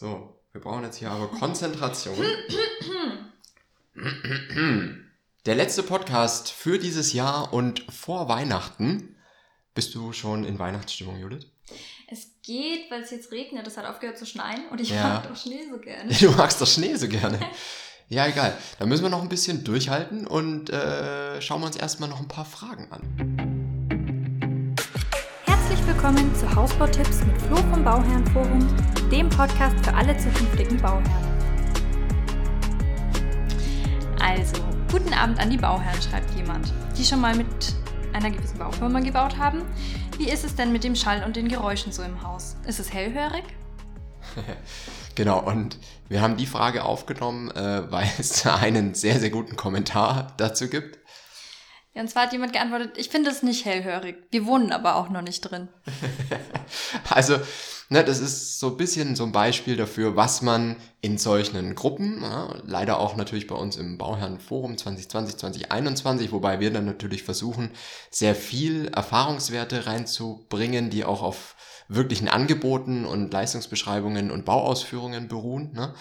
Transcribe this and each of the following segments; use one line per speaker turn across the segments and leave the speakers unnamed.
So, wir brauchen jetzt hier aber Konzentration. Der letzte Podcast für dieses Jahr und vor Weihnachten. Bist du schon in Weihnachtsstimmung, Judith?
Es geht, weil es jetzt regnet. Es hat aufgehört zu schneien und ich
Ja.
mag doch Schnee so gerne.
Du magst das Schnee so gerne. Ja, egal. Da müssen wir noch ein bisschen durchhalten und äh, schauen wir uns erstmal noch ein paar Fragen an.
Willkommen zu Hausbautipps mit Flo vom Bauherrenforum, dem Podcast für alle zukünftigen Bauherren.
Also, guten Abend an die Bauherren, schreibt jemand, die schon mal mit einer gewissen Baufirma gebaut haben. Wie ist es denn mit dem Schall und den Geräuschen so im Haus? Ist es hellhörig?
Genau, und wir haben die Frage aufgenommen, äh, weil es einen sehr, sehr guten Kommentar dazu gibt.
Ja, und zwar hat jemand geantwortet, ich finde es nicht hellhörig. Wir wohnen aber auch noch nicht drin.
Also, ne, das ist so ein bisschen so ein Beispiel dafür, was man in solchen Gruppen, ja, leider auch natürlich bei uns im Bauherrenforum 2020, 2021, wobei wir dann natürlich versuchen, sehr viel Erfahrungswerte reinzubringen, die auch auf wirklichen Angeboten und Leistungsbeschreibungen und Bauausführungen beruhen. Ne?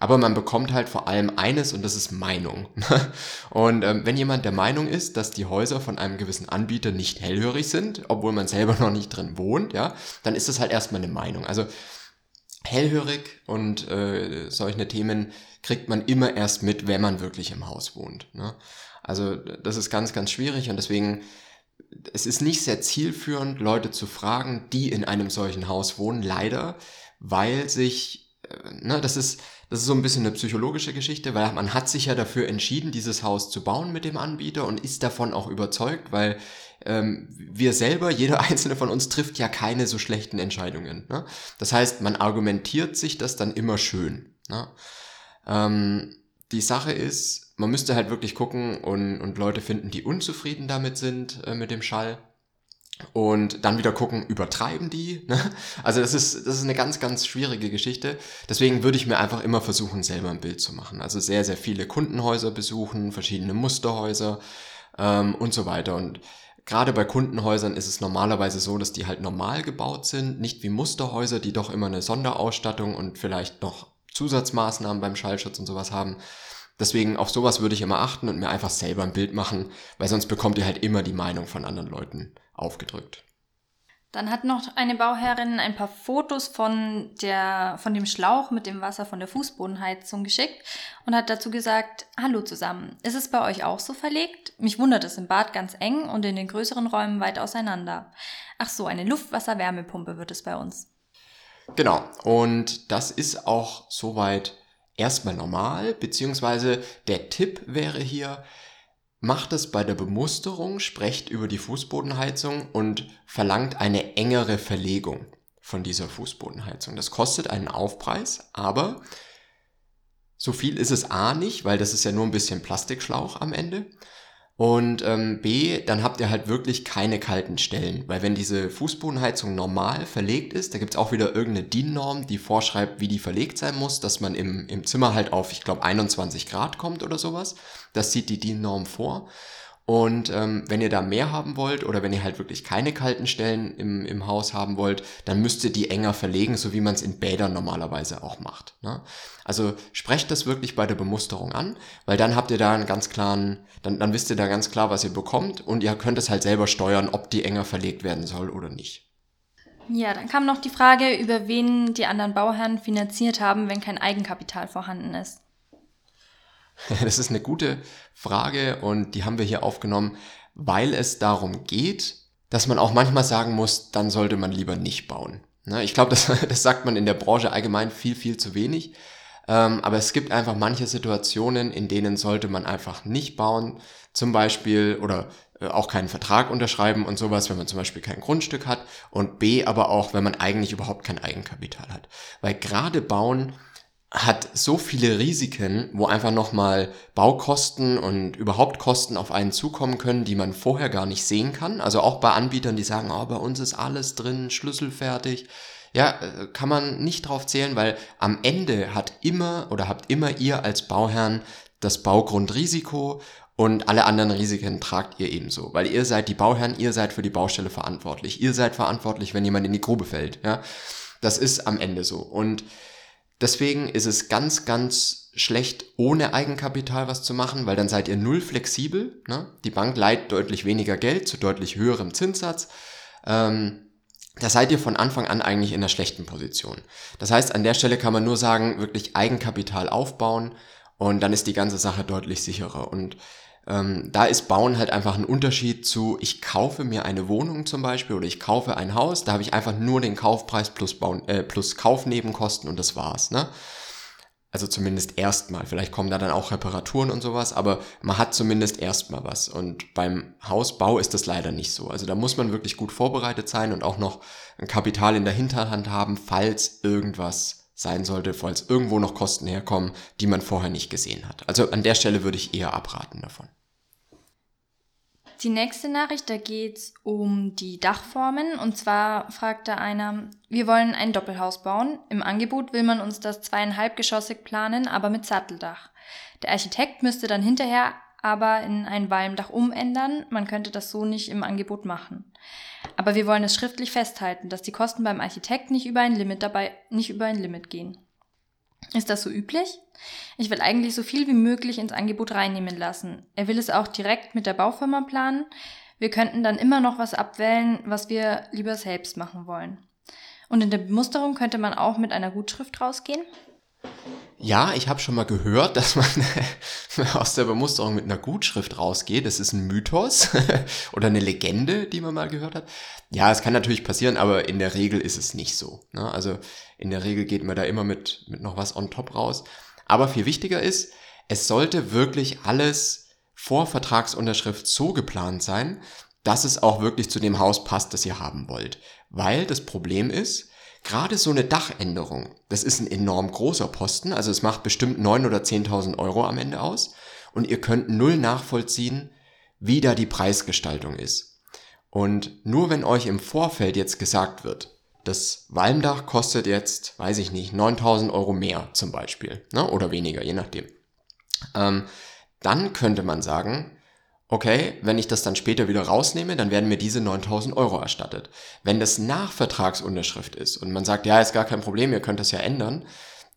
Aber man bekommt halt vor allem eines und das ist Meinung. Und ähm, wenn jemand der Meinung ist, dass die Häuser von einem gewissen Anbieter nicht hellhörig sind, obwohl man selber noch nicht drin wohnt, ja, dann ist das halt erstmal eine Meinung. Also hellhörig und äh, solche Themen kriegt man immer erst mit, wenn man wirklich im Haus wohnt. Ne? Also das ist ganz, ganz schwierig und deswegen es ist nicht sehr zielführend, Leute zu fragen, die in einem solchen Haus wohnen, leider, weil sich, ne, das ist, das ist so ein bisschen eine psychologische Geschichte, weil man hat sich ja dafür entschieden, dieses Haus zu bauen mit dem Anbieter und ist davon auch überzeugt, weil ähm, wir selber, jeder einzelne von uns trifft ja keine so schlechten Entscheidungen. Ne? Das heißt, man argumentiert sich das dann immer schön. Ne? Ähm, die Sache ist, man müsste halt wirklich gucken und, und Leute finden, die unzufrieden damit sind äh, mit dem Schall. Und dann wieder gucken, übertreiben die? Ne? Also das ist, das ist eine ganz, ganz schwierige Geschichte. Deswegen würde ich mir einfach immer versuchen, selber ein Bild zu machen. Also sehr, sehr viele Kundenhäuser besuchen, verschiedene Musterhäuser ähm, und so weiter. Und gerade bei Kundenhäusern ist es normalerweise so, dass die halt normal gebaut sind, nicht wie Musterhäuser, die doch immer eine Sonderausstattung und vielleicht noch Zusatzmaßnahmen beim Schallschutz und sowas haben. Deswegen auf sowas würde ich immer achten und mir einfach selber ein Bild machen, weil sonst bekommt ihr halt immer die Meinung von anderen Leuten aufgedrückt.
Dann hat noch eine Bauherrin ein paar Fotos von, der, von dem Schlauch mit dem Wasser von der Fußbodenheizung geschickt und hat dazu gesagt, Hallo zusammen, ist es bei euch auch so verlegt? Mich wundert es im Bad ganz eng und in den größeren Räumen weit auseinander. Ach so, eine Luftwasser-Wärmepumpe wird es bei uns.
Genau, und das ist auch soweit erstmal normal, beziehungsweise der Tipp wäre hier, macht es bei der Bemusterung, sprecht über die Fußbodenheizung und verlangt eine engere Verlegung von dieser Fußbodenheizung. Das kostet einen Aufpreis, aber so viel ist es A nicht, weil das ist ja nur ein bisschen Plastikschlauch am Ende. Und ähm, B, dann habt ihr halt wirklich keine kalten Stellen. Weil wenn diese Fußbodenheizung normal verlegt ist, da gibt's auch wieder irgendeine DIN-Norm, die vorschreibt, wie die verlegt sein muss, dass man im, im Zimmer halt auf, ich glaube, 21 Grad kommt oder sowas. Das sieht die DIN-Norm vor. Und ähm, wenn ihr da mehr haben wollt oder wenn ihr halt wirklich keine kalten Stellen im, im Haus haben wollt, dann müsst ihr die enger verlegen, so wie man es in Bädern normalerweise auch macht. Ne? Also sprecht das wirklich bei der Bemusterung an, weil dann habt ihr da einen ganz klaren, dann, dann wisst ihr da ganz klar, was ihr bekommt und ihr könnt es halt selber steuern, ob die enger verlegt werden soll oder nicht.
Ja, dann kam noch die Frage, über wen die anderen Bauherren finanziert haben, wenn kein Eigenkapital vorhanden ist.
Das ist eine gute Frage und die haben wir hier aufgenommen, weil es darum geht, dass man auch manchmal sagen muss, dann sollte man lieber nicht bauen. Ne, Ich glaube, das, das sagt man in der Branche allgemein viel, viel zu wenig. Ähm, Aber es gibt einfach manche Situationen, in denen sollte man einfach nicht bauen. Zum Beispiel oder äh, auch keinen Vertrag unterschreiben und sowas, wenn man zum Beispiel kein Grundstück hat. Und B, aber auch, wenn man eigentlich überhaupt kein Eigenkapital hat. Weil gerade bauen hat so viele Risiken, wo einfach nochmal Baukosten und überhaupt Kosten auf einen zukommen können, die man vorher gar nicht sehen kann. Also auch bei Anbietern, die sagen, oh, bei uns ist alles drin, Schlüssel fertig. Ja, äh, kann man nicht drauf zählen, weil am Ende hat immer oder habt immer ihr als Bauherrn das Baugrundrisiko und alle anderen Risiken tragt ihr ebenso, weil ihr seid die Bauherren, ihr seid für die Baustelle verantwortlich. Ihr seid verantwortlich, wenn jemand in die Grube fällt, ja. Das ist am Ende so. Und Deswegen ist es ganz, ganz schlecht, ohne Eigenkapital was zu machen, weil dann seid ihr null flexibel. Ne? Die Bank leiht deutlich weniger Geld zu deutlich höherem Zinssatz. Ähm, da seid ihr von Anfang an eigentlich in einer schlechten Position. Das heißt, an der Stelle kann man nur sagen, wirklich Eigenkapital aufbauen und dann ist die ganze Sache deutlich sicherer. Und ähm, da ist Bauen halt einfach ein Unterschied zu, ich kaufe mir eine Wohnung zum Beispiel oder ich kaufe ein Haus, da habe ich einfach nur den Kaufpreis plus, Bauen, äh, plus Kaufnebenkosten und das war's. Ne? Also zumindest erstmal. Vielleicht kommen da dann auch Reparaturen und sowas, aber man hat zumindest erstmal was. Und beim Hausbau ist das leider nicht so. Also da muss man wirklich gut vorbereitet sein und auch noch ein Kapital in der Hinterhand haben, falls irgendwas sein sollte, falls irgendwo noch Kosten herkommen, die man vorher nicht gesehen hat. Also an der Stelle würde ich eher abraten davon.
Die nächste Nachricht, da geht's um die Dachformen. Und zwar fragt da einer, wir wollen ein Doppelhaus bauen. Im Angebot will man uns das zweieinhalbgeschossig planen, aber mit Satteldach. Der Architekt müsste dann hinterher aber in ein Walmdach umändern. Man könnte das so nicht im Angebot machen. Aber wir wollen es schriftlich festhalten, dass die Kosten beim Architekt nicht über ein Limit dabei, nicht über ein Limit gehen. Ist das so üblich? Ich will eigentlich so viel wie möglich ins Angebot reinnehmen lassen. Er will es auch direkt mit der Baufirma planen. Wir könnten dann immer noch was abwählen, was wir lieber selbst machen wollen. Und in der Bemusterung könnte man auch mit einer Gutschrift rausgehen?
Ja, ich habe schon mal gehört, dass man aus der Bemusterung mit einer Gutschrift rausgeht. Das ist ein Mythos oder eine Legende, die man mal gehört hat. Ja, es kann natürlich passieren, aber in der Regel ist es nicht so. Ne? Also in der Regel geht man da immer mit, mit noch was on top raus. Aber viel wichtiger ist, es sollte wirklich alles vor Vertragsunterschrift so geplant sein, dass es auch wirklich zu dem Haus passt, das ihr haben wollt. Weil das Problem ist, Gerade so eine Dachänderung, das ist ein enorm großer Posten, also es macht bestimmt 9.000 oder 10.000 Euro am Ende aus und ihr könnt null nachvollziehen, wie da die Preisgestaltung ist. Und nur wenn euch im Vorfeld jetzt gesagt wird, das Walmdach kostet jetzt, weiß ich nicht, 9000 Euro mehr zum Beispiel, ne? oder weniger, je nachdem. Ähm, dann könnte man sagen, okay, wenn ich das dann später wieder rausnehme, dann werden mir diese 9000 Euro erstattet. Wenn das nach Vertragsunterschrift ist und man sagt, ja, ist gar kein Problem, ihr könnt das ja ändern,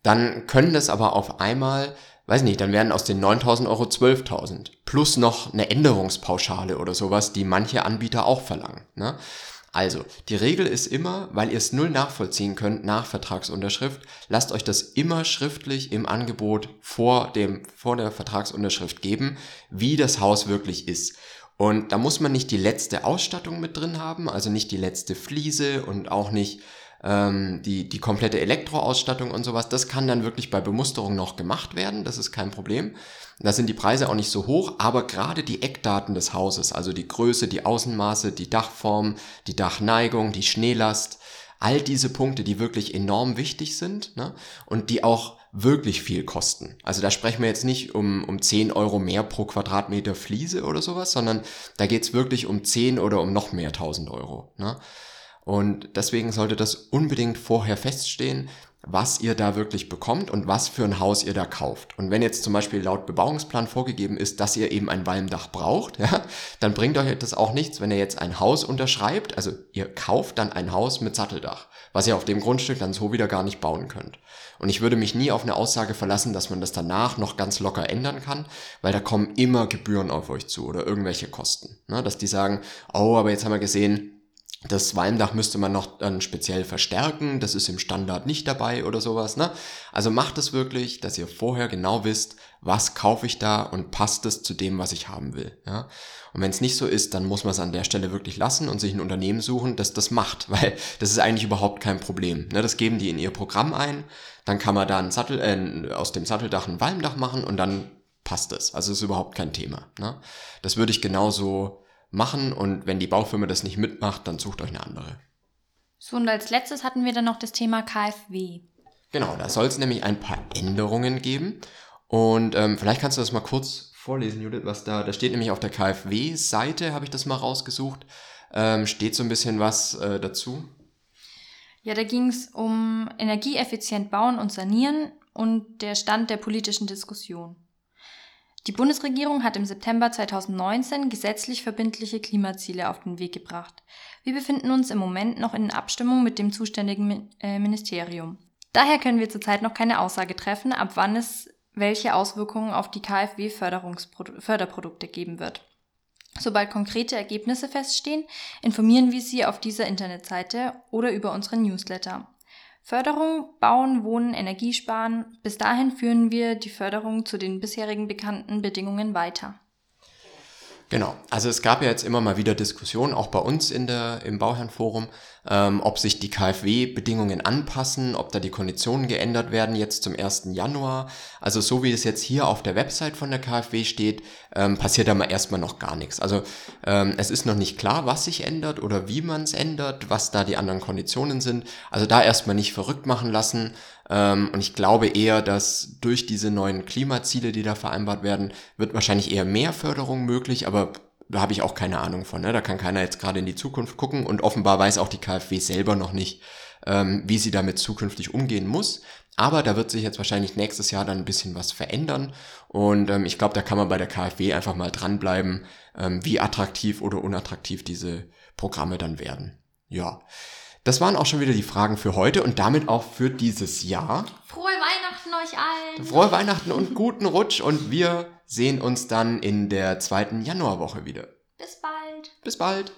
dann können das aber auf einmal, weiß nicht, dann werden aus den 9000 Euro 12.000 plus noch eine Änderungspauschale oder sowas, die manche Anbieter auch verlangen. Ne? Also, die Regel ist immer, weil ihr es null nachvollziehen könnt nach Vertragsunterschrift, lasst euch das immer schriftlich im Angebot vor dem, vor der Vertragsunterschrift geben, wie das Haus wirklich ist. Und da muss man nicht die letzte Ausstattung mit drin haben, also nicht die letzte Fliese und auch nicht ähm, die, die komplette Elektroausstattung und sowas. Das kann dann wirklich bei Bemusterung noch gemacht werden, das ist kein Problem. Da sind die Preise auch nicht so hoch, aber gerade die Eckdaten des Hauses, also die Größe, die Außenmaße, die Dachform, die Dachneigung, die Schneelast, all diese Punkte, die wirklich enorm wichtig sind ne? und die auch wirklich viel kosten. Also da sprechen wir jetzt nicht um, um 10 Euro mehr pro Quadratmeter Fliese oder sowas, sondern da geht's wirklich um 10 oder um noch mehr 1000 Euro. Ne? Und deswegen sollte das unbedingt vorher feststehen, was ihr da wirklich bekommt und was für ein Haus ihr da kauft. Und wenn jetzt zum Beispiel laut Bebauungsplan vorgegeben ist, dass ihr eben ein Walmdach braucht, ja, dann bringt euch das auch nichts, wenn ihr jetzt ein Haus unterschreibt, also ihr kauft dann ein Haus mit Satteldach, was ihr auf dem Grundstück dann so wieder gar nicht bauen könnt. Und ich würde mich nie auf eine Aussage verlassen, dass man das danach noch ganz locker ändern kann, weil da kommen immer Gebühren auf euch zu oder irgendwelche Kosten. Ne? Dass die sagen, oh, aber jetzt haben wir gesehen, das Walmdach müsste man noch dann speziell verstärken, das ist im Standard nicht dabei oder sowas. Ne? Also macht es wirklich, dass ihr vorher genau wisst, was kaufe ich da und passt es zu dem, was ich haben will. Ja? Und wenn es nicht so ist, dann muss man es an der Stelle wirklich lassen und sich ein Unternehmen suchen, das das macht, weil das ist eigentlich überhaupt kein Problem. Ne? Das geben die in ihr Programm ein, dann kann man da ein Sattel, äh, aus dem Satteldach ein Walmdach machen und dann passt es. Also ist überhaupt kein Thema. Ne? Das würde ich genauso machen und wenn die Baufirma das nicht mitmacht, dann sucht euch eine andere.
So, und als letztes hatten wir dann noch das Thema KfW.
Genau, da soll es nämlich ein paar Änderungen geben. Und ähm, vielleicht kannst du das mal kurz vorlesen, Judith, was da, da steht nämlich auf der KfW-Seite, habe ich das mal rausgesucht, ähm, steht so ein bisschen was äh, dazu.
Ja, da ging es um energieeffizient bauen und sanieren und der Stand der politischen Diskussion. Die Bundesregierung hat im September 2019 gesetzlich verbindliche Klimaziele auf den Weg gebracht. Wir befinden uns im Moment noch in Abstimmung mit dem zuständigen äh, Ministerium. Daher können wir zurzeit noch keine Aussage treffen, ab wann es welche Auswirkungen auf die KfW-Förderprodukte geben wird. Sobald konkrete Ergebnisse feststehen, informieren wir Sie auf dieser Internetseite oder über unseren Newsletter. Förderung, Bauen, Wohnen, Energiesparen. Bis dahin führen wir die Förderung zu den bisherigen bekannten Bedingungen weiter.
Genau, also es gab ja jetzt immer mal wieder Diskussionen, auch bei uns in der, im Bauherrenforum, ähm, ob sich die KfW-Bedingungen anpassen, ob da die Konditionen geändert werden jetzt zum 1. Januar. Also so wie es jetzt hier auf der Website von der KfW steht, ähm, passiert da mal erstmal noch gar nichts. Also ähm, es ist noch nicht klar, was sich ändert oder wie man es ändert, was da die anderen Konditionen sind. Also da erstmal nicht verrückt machen lassen. Ähm, und ich glaube eher, dass durch diese neuen Klimaziele, die da vereinbart werden, wird wahrscheinlich eher mehr Förderung möglich, aber da habe ich auch keine Ahnung von. Ne? Da kann keiner jetzt gerade in die Zukunft gucken und offenbar weiß auch die KfW selber noch nicht, ähm, wie sie damit zukünftig umgehen muss. Aber da wird sich jetzt wahrscheinlich nächstes Jahr dann ein bisschen was verändern. Und ähm, ich glaube, da kann man bei der KfW einfach mal dranbleiben, ähm, wie attraktiv oder unattraktiv diese Programme dann werden. Ja. Das waren auch schon wieder die Fragen für heute und damit auch für dieses Jahr.
Frohe Weihnachten euch allen!
Frohe Weihnachten und guten Rutsch und wir sehen uns dann in der zweiten Januarwoche wieder.
Bis bald!
Bis bald!